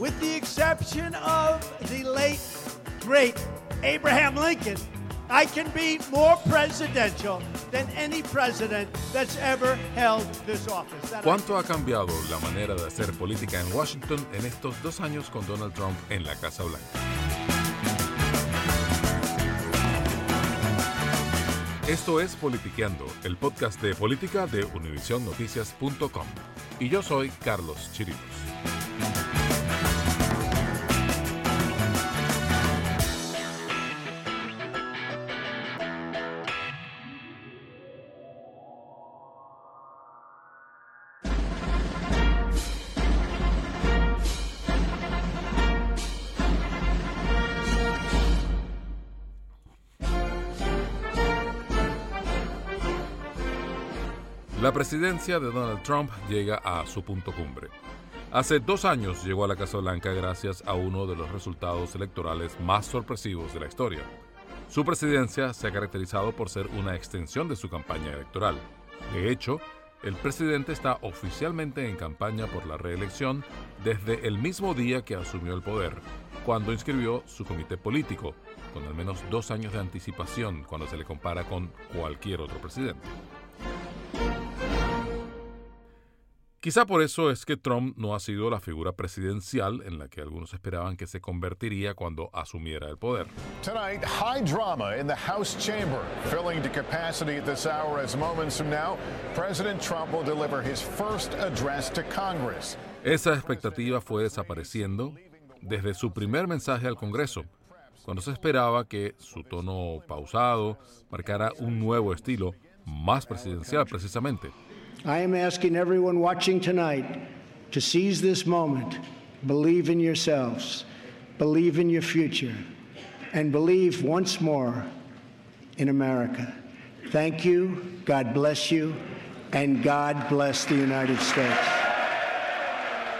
With the exception of the late, great Abraham Lincoln, I can be more presidential than any president that's ever held this office. ¿Cuánto ha cambiado la manera de hacer política en Washington en estos dos años con Donald Trump en la Casa Blanca? Esto es Politiqueando, el podcast de política de univisionnoticias.com. Y yo soy Carlos. La presidencia de Donald Trump llega a su punto cumbre. Hace dos años llegó a la Casa Blanca gracias a uno de los resultados electorales más sorpresivos de la historia. Su presidencia se ha caracterizado por ser una extensión de su campaña electoral. De hecho, el presidente está oficialmente en campaña por la reelección desde el mismo día que asumió el poder, cuando inscribió su comité político, con al menos dos años de anticipación cuando se le compara con cualquier otro presidente. Quizá por eso es que Trump no ha sido la figura presidencial en la que algunos esperaban que se convertiría cuando asumiera el poder. Tonight, high drama in the House chamber, filling to capacity at this hour as moments from now, President Trump will deliver his first address to Congress. Esa expectativa fue desapareciendo desde su primer mensaje al Congreso, cuando se esperaba que su tono pausado marcara un nuevo estilo, más presidencial precisamente. I am asking everyone watching tonight to seize this moment, believe in yourselves, believe in your future, and believe once more in America. Thank you, God bless you, and God bless the United States.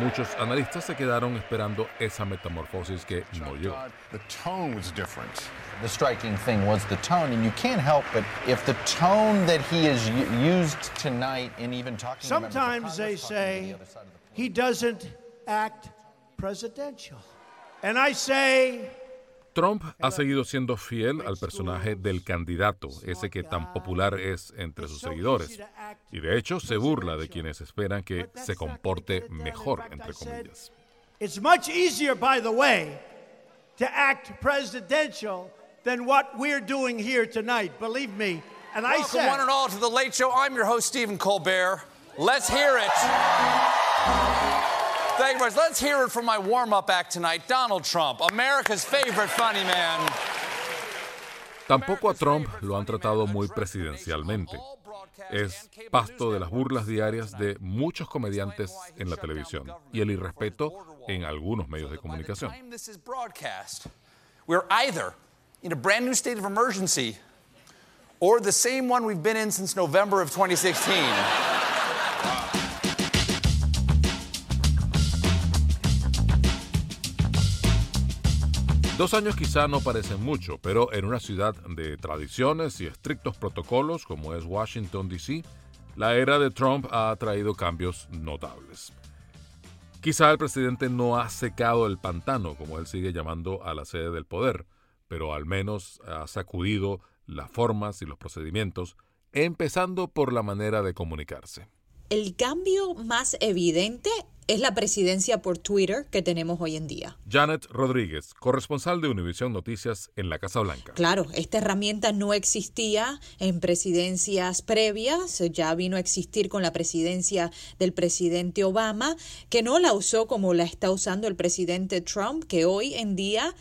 Muchos analistas se quedaron esperando esa metamorfosis que no llegó. The tone was different. The striking thing was the tone, and you can't help but if the tone that he has used tonight in even talking to members of Sometimes they Congress, talking to say the other side of the he doesn't act presidential. And I say, Trump ha seguido siendo fiel al personaje del candidato, ese que tan popular es entre sus seguidores. Y de hecho se burla de quienes esperan que se comporte mejor, entre comillas. It's much easier, by the way, to act presidential than what we're doing here tonight. Believe me. And I Welcome said, one and all to the Late Show. I'm your host, Stephen Colbert. Let's hear it. Thank you very much. Let's hear it from my warm-up act tonight, Donald Trump, America's favorite funny man. Tampoco a Trump lo han tratado muy presidencialmente. Es pasto de las burlas diarias de muchos comediantes en la televisión y el irrespeto en algunos medios de comunicación. This is broadcast. We're either in a brand new state of emergency or the same one we've been in since November of 2016. Dos años quizá no parecen mucho, pero en una ciudad de tradiciones y estrictos protocolos como es Washington, D.C., la era de Trump ha traído cambios notables. Quizá el presidente no ha secado el pantano, como él sigue llamando a la sede del poder, pero al menos ha sacudido las formas y los procedimientos, empezando por la manera de comunicarse. El cambio más evidente es la presidencia por Twitter que tenemos hoy en día. Janet Rodríguez, corresponsal de Univisión Noticias en la Casa Blanca. Claro, esta herramienta no existía en presidencias previas, ya vino a existir con la presidencia del presidente Obama, que no la usó como la está usando el presidente Trump, que hoy en día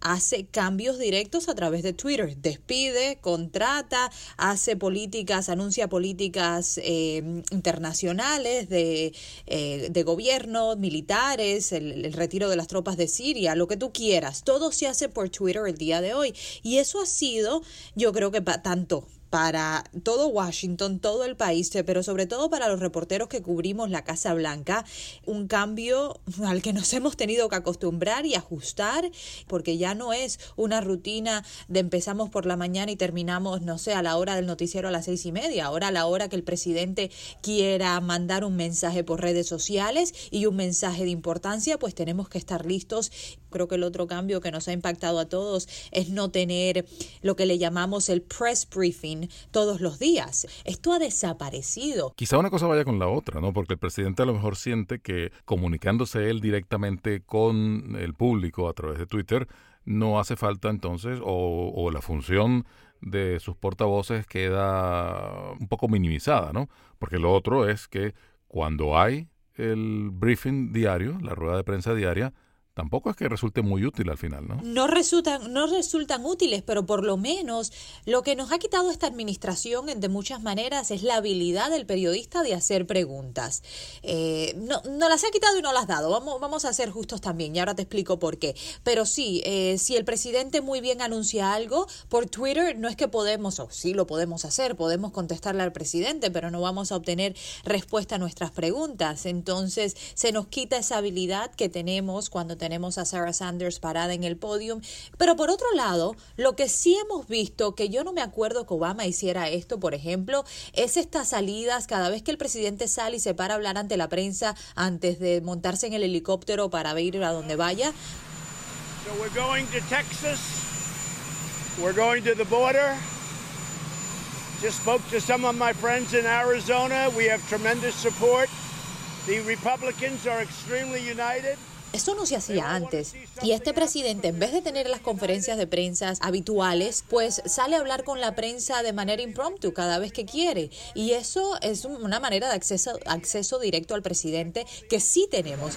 hace cambios directos a través de Twitter, despide, contrata, hace políticas, anuncia políticas eh, internacionales de, eh, de gobierno, militares, el, el, retiro de las tropas de Siria, lo que tú quieras, todo se hace por Twitter el día de hoy. Y eso ha sido, yo creo que tanto para todo Washington, todo el país, pero sobre todo para los reporteros que cubrimos la Casa Blanca, un cambio al que nos hemos tenido que acostumbrar y ajustar, porque ya no es una rutina de empezamos por la mañana y terminamos, no sé, a la hora del noticiero a las seis y media, ahora a la hora que el presidente quiera mandar un mensaje por redes sociales y un mensaje de importancia, pues tenemos que estar listos. Creo que el otro cambio que nos ha impactado a todos es no tener lo que le llamamos el press briefing todos los días. Esto ha desaparecido. Quizá una cosa vaya con la otra, ¿no? Porque el presidente a lo mejor siente que comunicándose él directamente con el público a través de Twitter, no hace falta entonces, o, o la función de sus portavoces queda un poco minimizada, ¿no? Porque lo otro es que cuando hay el briefing diario, la rueda de prensa diaria, tampoco es que resulte muy útil al final, ¿no? No resultan, no resultan útiles, pero por lo menos lo que nos ha quitado esta administración de muchas maneras es la habilidad del periodista de hacer preguntas. Eh, no, no las ha quitado y no las ha dado. Vamos, vamos a ser justos también, y ahora te explico por qué. Pero sí, eh, si el presidente muy bien anuncia algo por Twitter, no es que podemos, o sí lo podemos hacer, podemos contestarle al presidente, pero no vamos a obtener respuesta a nuestras preguntas. Entonces, se nos quita esa habilidad que tenemos cuando tenemos tenemos a Sarah Sanders parada en el podium. Pero por otro lado, lo que sí hemos visto, que yo no me acuerdo que Obama hiciera esto, por ejemplo, es estas salidas cada vez que el presidente sale y se para a hablar ante la prensa antes de montarse en el helicóptero para ir a donde vaya. So we're going to Texas. We're going to the border. Just spoke to some of my friends in Arizona. We have tremendous support. The Republicans are extremely united. Eso no se hacía antes. Y este presidente, en vez de tener las conferencias de prensa habituales, pues sale a hablar con la prensa de manera impromptu cada vez que quiere. Y eso es una manera de acceso, directo al presidente que sí tenemos.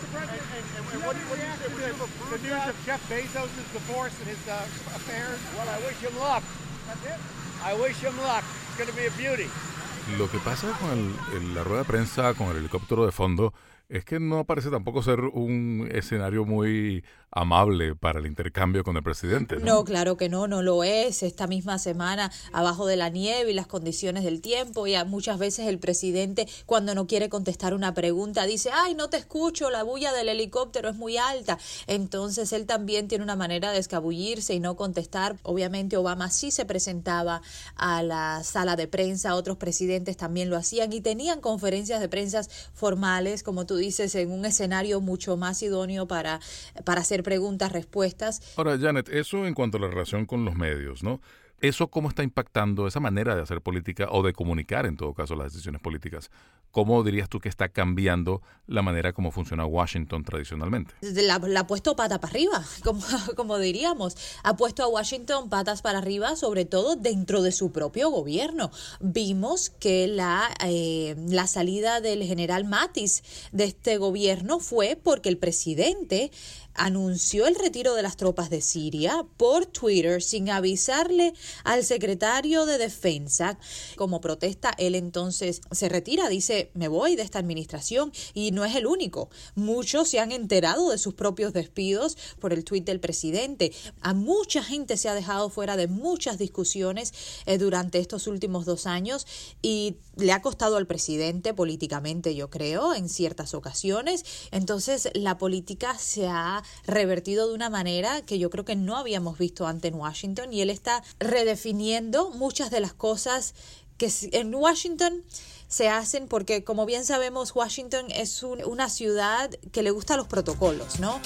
Lo que pasa con la rueda de prensa, con el helicóptero de fondo, es que no parece tampoco ser un escenario muy amable para el intercambio con el presidente. ¿no? no, claro que no, no lo es. Esta misma semana, abajo de la nieve y las condiciones del tiempo, ya muchas veces el presidente, cuando no quiere contestar una pregunta, dice, ay, no te escucho, la bulla del helicóptero es muy alta. Entonces él también tiene una manera de escabullirse y no contestar. Obviamente Obama sí se presentaba a la sala de prensa, otros presidentes también lo hacían y tenían conferencias de prensa formales, como tú dices, en un escenario mucho más idóneo para, para hacer preguntas, respuestas. Ahora, Janet, eso en cuanto a la relación con los medios, ¿no? ¿Eso cómo está impactando esa manera de hacer política o de comunicar, en todo caso, las decisiones políticas? ¿Cómo dirías tú que está cambiando la manera como funciona Washington tradicionalmente? La, ha puesto pata para arriba, como, diríamos. Ha puesto a Washington patas para arriba, sobre todo dentro de su propio gobierno. Vimos que la, eh, la salida del general Mattis de este gobierno fue porque el presidente anunció el retiro de las tropas de Siria por Twitter sin avisarle al secretario de Defensa. Como protesta, él entonces se retira, dice, me voy de esta administración y no es el único. Muchos se han enterado de sus propios despidos por el tuit del presidente. A mucha gente se ha dejado fuera de muchas discusiones eh, durante estos últimos dos años y le ha costado al presidente políticamente, yo creo, en ciertas ocasiones. Entonces, la política se ha revertido de una manera que yo creo que no habíamos visto antes en Washington y él está redefiniendo muchas de las cosas que en Washington se hacen porque como bien sabemos Washington es una ciudad que le gusta los protocolos, ¿no?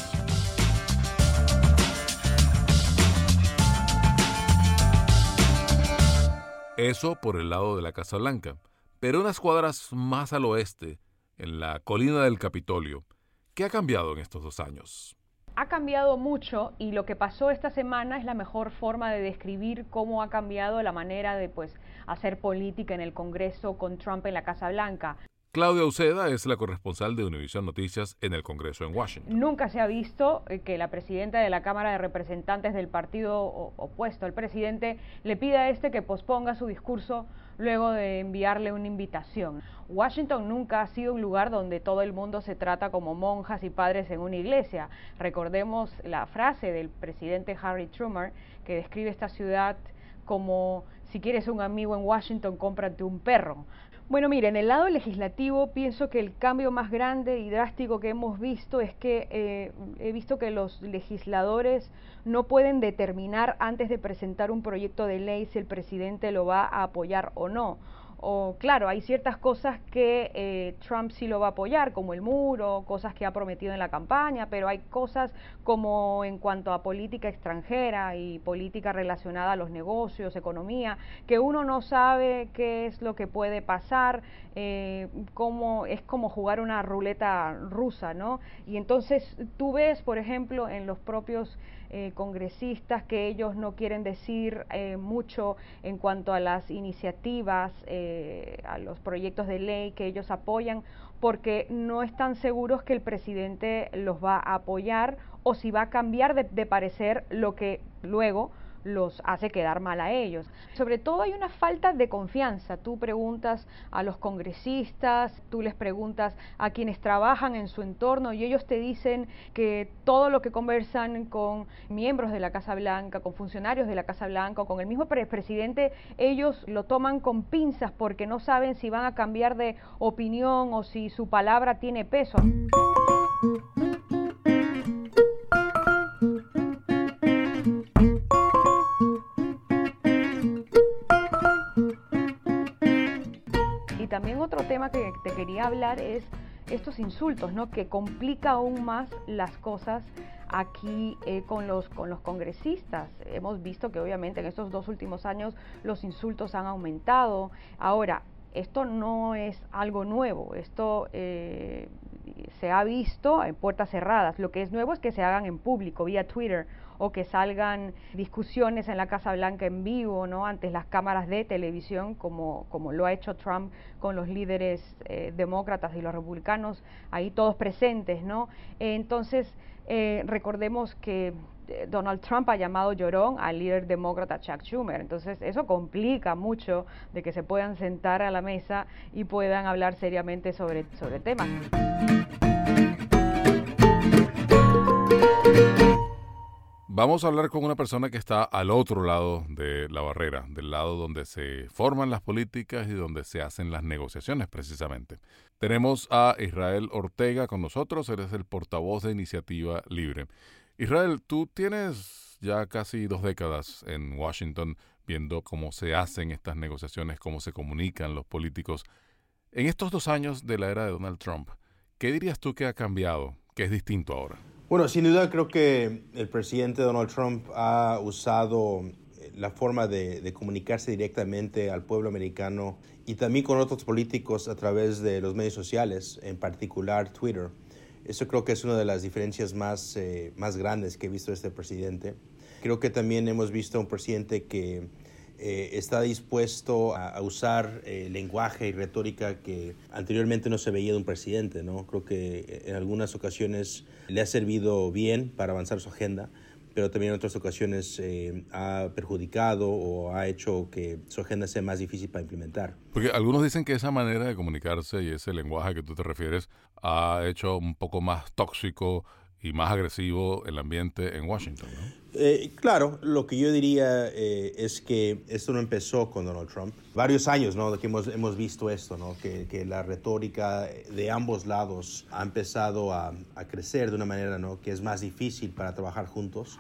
Eso por el lado de la Casa Blanca. Pero unas cuadras más al oeste, en la colina del Capitolio, ¿qué ha cambiado en estos dos años? Ha cambiado mucho y lo que pasó esta semana es la mejor forma de describir cómo ha cambiado la manera de pues hacer política en el Congreso con Trump en la Casa Blanca. Claudia Uceda es la corresponsal de Univision Noticias en el Congreso en Washington. Nunca se ha visto eh, que la presidenta de la Cámara de Representantes del partido opuesto al presidente le pida a este que posponga su discurso luego de enviarle una invitación. Washington nunca ha sido un lugar donde todo el mundo se trata como monjas y padres en una iglesia. Recordemos la frase del presidente Harry Truman que describe esta ciudad como si quieres un amigo en Washington, cómprate un perro. Bueno, mire, en el lado legislativo pienso que el cambio más grande y drástico que hemos visto es que eh, he visto que los legisladores no pueden determinar antes de presentar un proyecto de ley si el presidente lo va a apoyar o no o claro, hay ciertas cosas que eh, Trump sí lo va a apoyar, como el muro, cosas que ha prometido en la campaña, pero hay cosas como en cuanto a política extranjera y política relacionada a los negocios, economía, que uno no sabe qué es lo que puede pasar, eh, es como jugar una ruleta rusa, ¿no? Y entonces tú ves, por ejemplo, en los propios eh, congresistas que ellos no quieren decir eh, mucho en cuanto a las iniciativas, eh, a los proyectos de ley que ellos apoyan, porque no están seguros que el presidente los va a apoyar o si va a cambiar de parecer lo que luego los hace quedar mal a ellos. Sobre todo hay una falta de confianza. Tú preguntas a los congresistas, tú les preguntas a quienes trabajan en su entorno y ellos te dicen que todo lo que conversan con miembros de la Casa Blanca, con funcionarios de la Casa Blanca con el mismo presidente, ellos lo toman con pinzas porque no saben si van a cambiar de opinión o si su palabra tiene peso. Que te quería hablar es estos insultos, ¿no? Que complica aún más las cosas aquí eh, con, los, con los congresistas. Hemos visto que obviamente en estos dos últimos años los insultos han aumentado. Ahora, esto no es algo nuevo, esto eh, se ha visto en puertas cerradas. Lo que es nuevo es que se hagan en público, vía Twitter, o que salgan discusiones en la Casa Blanca en vivo, ¿no? Ante las cámaras de televisión, como, como lo ha hecho Trump con los líderes eh, demócratas y los republicanos, ahí todos presentes, ¿no? entonces, eh, recordemos que Donald Trump ha llamado llorón al líder demócrata Chuck Schumer. Entonces eso complica mucho de que se puedan sentar a la mesa y puedan hablar seriamente sobre, sobre temas. Vamos a hablar con una persona que está al otro lado de la barrera, del lado donde se forman las políticas y donde se hacen las negociaciones precisamente. Tenemos a Israel Ortega con nosotros, eres el portavoz de Iniciativa Libre. Israel, tú tienes ya casi dos décadas en Washington viendo cómo se hacen estas negociaciones, cómo se comunican los políticos. En estos dos años de la era de Donald Trump, ¿qué dirías tú que ha cambiado, que es distinto ahora? Bueno, sin duda creo que el presidente Donald Trump ha usado la forma de, de, comunicarse directamente al pueblo americano y también con otros políticos a través de los medios sociales, en particular Twitter. Eso creo que es una de las diferencias más, eh, más grandes que he visto este presidente. Creo que también hemos visto un presidente que eh, está dispuesto a, a usar eh, lenguaje y retórica que anteriormente no se veía de un presidente. ¿no? Creo que en algunas ocasiones le ha servido bien para avanzar su agenda pero también en otras ocasiones eh, ha perjudicado o ha hecho que su agenda sea más difícil para implementar. Porque algunos dicen que esa manera de comunicarse y ese lenguaje que tú te refieres ha hecho un poco más tóxico y más agresivo el ambiente en Washington. ¿no? Eh, claro, lo que yo diría eh, es que esto no empezó con Donald Trump. Varios años ¿no? que hemos, hemos visto esto, ¿no? que, que, la retórica de ambos lados ha empezado a, a, crecer de una manera ¿no? que es más difícil para trabajar juntos.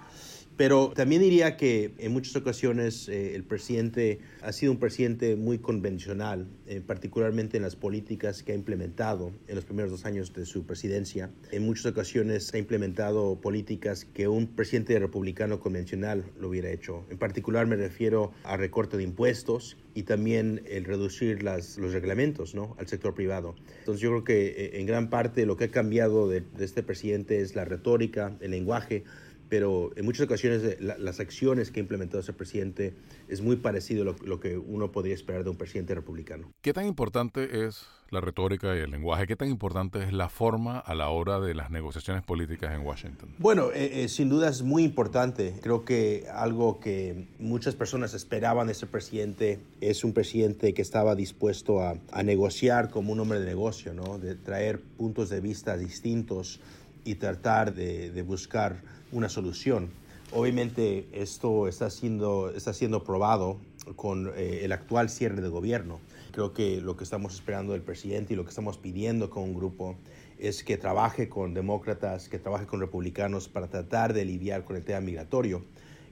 Pero también diría que en muchas ocasiones eh, el presidente ha sido un presidente muy convencional, eh, particularmente en las políticas que ha implementado en los primeros dos años de su presidencia. En muchas ocasiones ha implementado políticas que un presidente republicano convencional lo hubiera hecho. En particular me refiero a recorte de impuestos y también el reducir los reglamentos ¿no? al sector privado. Entonces yo creo que eh, en gran parte lo que ha cambiado de este presidente es la retórica, el lenguaje, pero en muchas ocasiones eh, la, las acciones que ha implementado ese presidente es muy parecido a lo, lo, que uno podría esperar de un presidente republicano. ¿Qué tan importante es la retórica y el lenguaje? ¿Qué tan importante es la forma a la hora de las negociaciones políticas en Washington? Bueno, eh, eh, sin duda es muy importante. Creo que algo que muchas personas esperaban de ese presidente es un presidente que estaba dispuesto a, a negociar como un hombre de negocio, ¿no? de traer puntos de vista distintos y tratar de, de buscar una solución. Obviamente esto está siendo, está siendo probado con eh, el actual cierre de gobierno. Creo que lo que estamos esperando del presidente y lo que estamos pidiendo con un grupo es que trabaje con demócratas, que trabaje con republicanos para tratar de lidiar con el tema migratorio,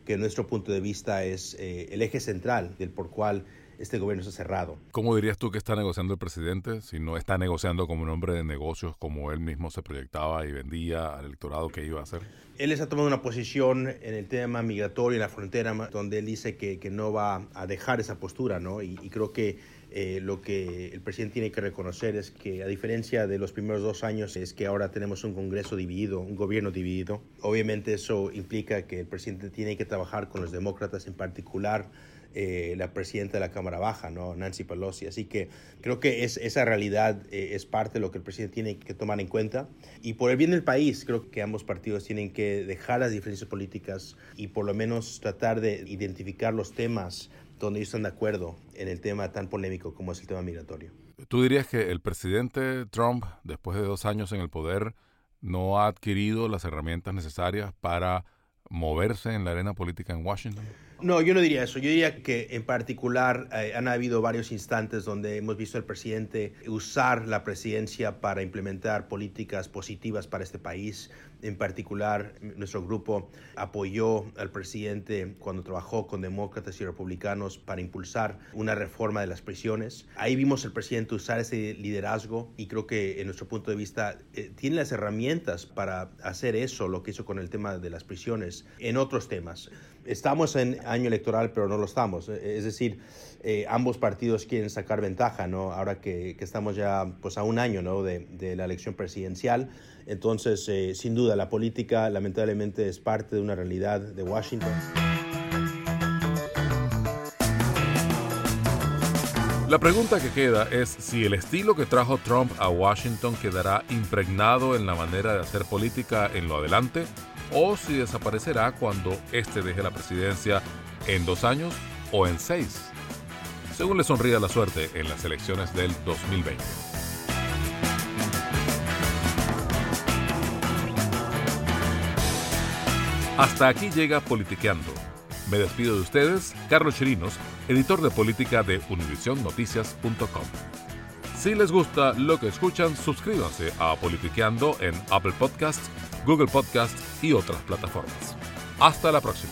que en nuestro punto de vista es eh, el eje central del por cual este gobierno está cerrado. ¿Cómo dirías tú que está negociando el presidente si no está negociando como un hombre de negocios como él mismo se proyectaba y vendía al electorado que iba a hacer? Él está tomando una posición en el tema migratorio en la frontera donde él dice que, que no va a dejar esa postura, ¿no? Y, y creo que eh, lo que el presidente tiene que reconocer es que a diferencia de los primeros dos años es que ahora tenemos un Congreso dividido, un gobierno dividido. Obviamente eso implica que el presidente tiene que trabajar con los demócratas en particular eh, la presidenta de la Cámara Baja, ¿no? Nancy Pelosi. Así que creo que es, esa realidad eh, es parte de lo que el presidente tiene que tomar en cuenta. Y por el bien del país, creo que ambos partidos tienen que dejar las diferencias políticas y por lo menos tratar de identificar los temas donde ellos están de acuerdo en el tema tan polémico como es el tema migratorio. ¿Tú dirías que el presidente Trump, después de dos años en el poder, no ha adquirido las herramientas necesarias para moverse en la arena política en Washington? No, yo no diría eso. Yo diría que en particular eh, han habido varios instantes donde hemos visto al presidente usar la presidencia para implementar políticas positivas para este país. En particular, nuestro grupo apoyó al presidente cuando trabajó con demócratas y republicanos para impulsar una reforma de las prisiones. Ahí vimos al presidente usar ese liderazgo y creo que en nuestro punto de vista eh, tiene las herramientas para hacer eso, lo que hizo con el tema de las prisiones, en otros temas. Estamos en año electoral, pero no lo estamos. Es decir, eh, ambos partidos quieren sacar ventaja, ¿no? Ahora que, que estamos ya pues, a un año ¿no? de, de la elección presidencial. Entonces, eh, sin duda, la política lamentablemente es parte de una realidad de Washington. La pregunta que queda es si el estilo que trajo Trump a Washington quedará impregnado en la manera de hacer política en lo adelante o si desaparecerá cuando éste deje la presidencia en dos años o en seis, según le sonría la suerte en las elecciones del 2020. Hasta aquí llega Politiqueando. Me despido de ustedes, Carlos Chirinos, editor de política de univisionnoticias.com. Si les gusta lo que escuchan, suscríbanse a Politiqueando en Apple Podcasts, Google Podcasts y otras plataformas. Hasta la próxima.